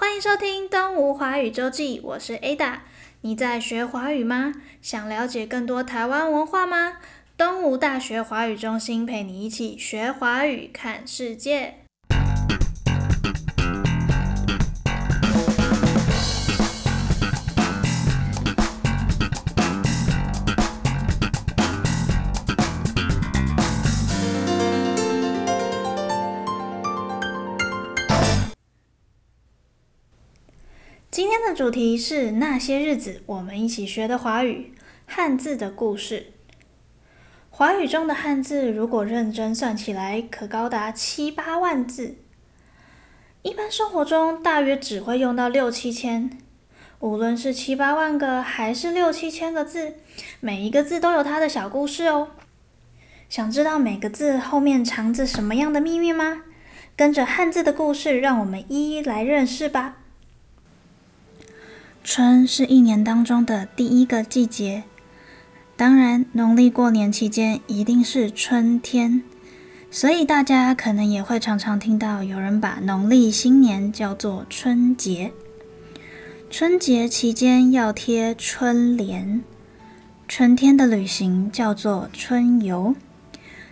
欢迎收听《东吴华语周记》，我是 Ada。你在学华语吗？想了解更多台湾文化吗？东吴大学华语中心陪你一起学华语，看世界。今天的主题是那些日子我们一起学的华语汉字的故事。华语中的汉字，如果认真算起来，可高达七八万字。一般生活中大约只会用到六七千。无论是七八万个，还是六七千个字，每一个字都有它的小故事哦。想知道每个字后面藏着什么样的秘密吗？跟着汉字的故事，让我们一一来认识吧。春是一年当中的第一个季节，当然，农历过年期间一定是春天，所以大家可能也会常常听到有人把农历新年叫做春节。春节期间要贴春联，春天的旅行叫做春游。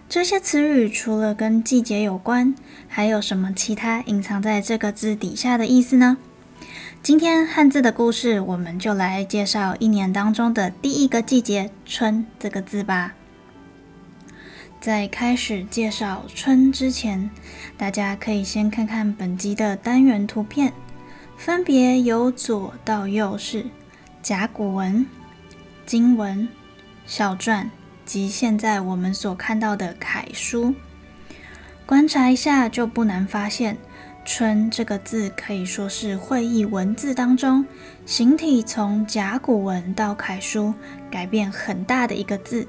这些词语除了跟季节有关，还有什么其他隐藏在这个字底下的意思呢？今天汉字的故事，我们就来介绍一年当中的第一个季节“春”这个字吧。在开始介绍“春”之前，大家可以先看看本集的单元图片，分别由左到右是甲骨文、金文、小篆及现在我们所看到的楷书。观察一下，就不难发现。春这个字可以说是会意文字当中形体从甲骨文到楷书改变很大的一个字，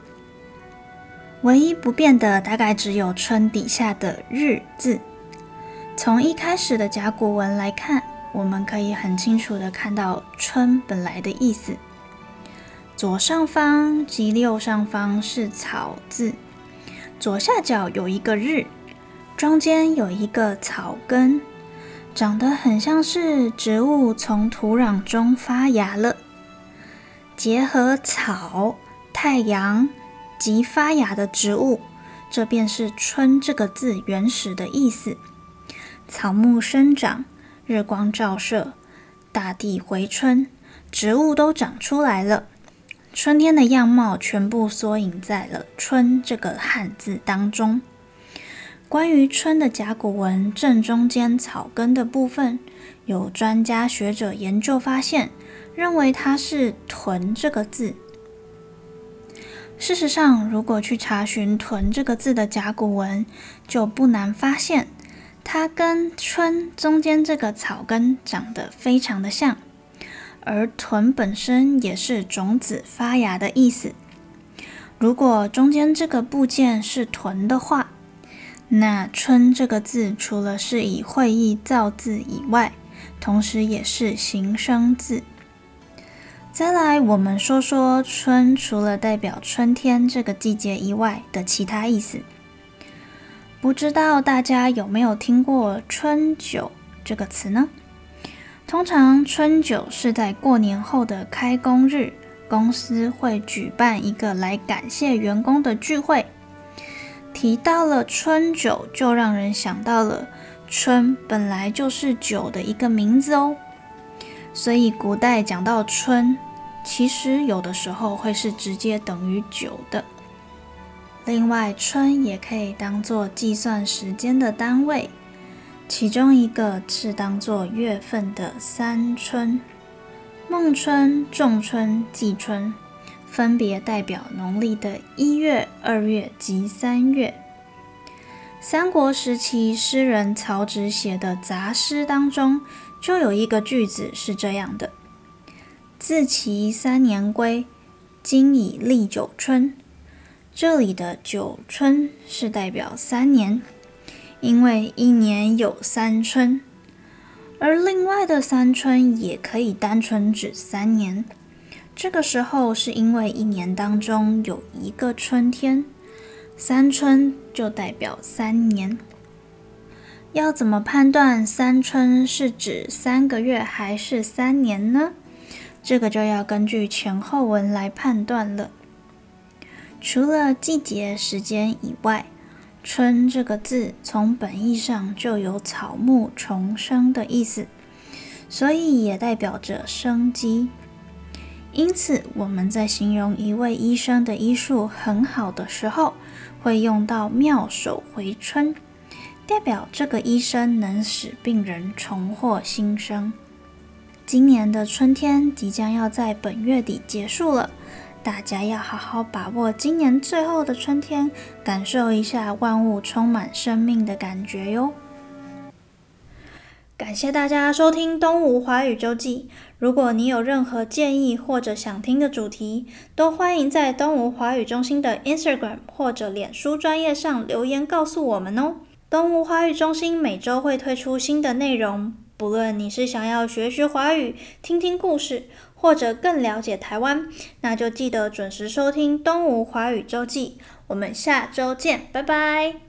唯一不变的大概只有“春”底下的“日”字。从一开始的甲骨文来看，我们可以很清楚的看到“春”本来的意思。左上方及右上方是草字，左下角有一个“日”。中间有一个草根，长得很像是植物从土壤中发芽了。结合草、太阳及发芽的植物，这便是“春”这个字原始的意思。草木生长，日光照射，大地回春，植物都长出来了，春天的样貌全部缩影在了“春”这个汉字当中。关于“春”的甲骨文正中间草根的部分，有专家学者研究发现，认为它是“屯”这个字。事实上，如果去查询“屯”这个字的甲骨文，就不难发现，它跟“春”中间这个草根长得非常的像，而“屯”本身也是种子发芽的意思。如果中间这个部件是“屯”的话，那“春”这个字，除了是以会意造字以外，同时也是形声字。再来，我们说说“春”除了代表春天这个季节以外的其他意思。不知道大家有没有听过“春酒”这个词呢？通常“春酒”是在过年后的开工日，公司会举办一个来感谢员工的聚会。提到了春酒，就让人想到了春本来就是酒的一个名字哦。所以古代讲到春，其实有的时候会是直接等于酒的。另外，春也可以当做计算时间的单位，其中一个是当做月份的三春：孟春、仲春、季春。分别代表农历的一月、二月及三月。三国时期诗人曹植写的杂诗当中，就有一个句子是这样的：“自其三年归，今已历九春。”这里的九春是代表三年，因为一年有三春，而另外的三春也可以单纯指三年。这个时候是因为一年当中有一个春天，三春就代表三年。要怎么判断三春是指三个月还是三年呢？这个就要根据前后文来判断了。除了季节时间以外，春这个字从本意上就有草木重生的意思，所以也代表着生机。因此，我们在形容一位医生的医术很好的时候，会用到妙手回春，代表这个医生能使病人重获新生。今年的春天即将要在本月底结束了。大家要好好把握今年最后的春天，感受一下万物充满生命的感觉哟。感谢大家收听《东吴华语周记》。如果你有任何建议或者想听的主题，都欢迎在东吴华语中心的 Instagram 或者脸书专页上留言告诉我们哦。东吴华语中心每周会推出新的内容，不论你是想要学学华语、听听故事。或者更了解台湾，那就记得准时收听《东吴华语周记》。我们下周见，拜拜。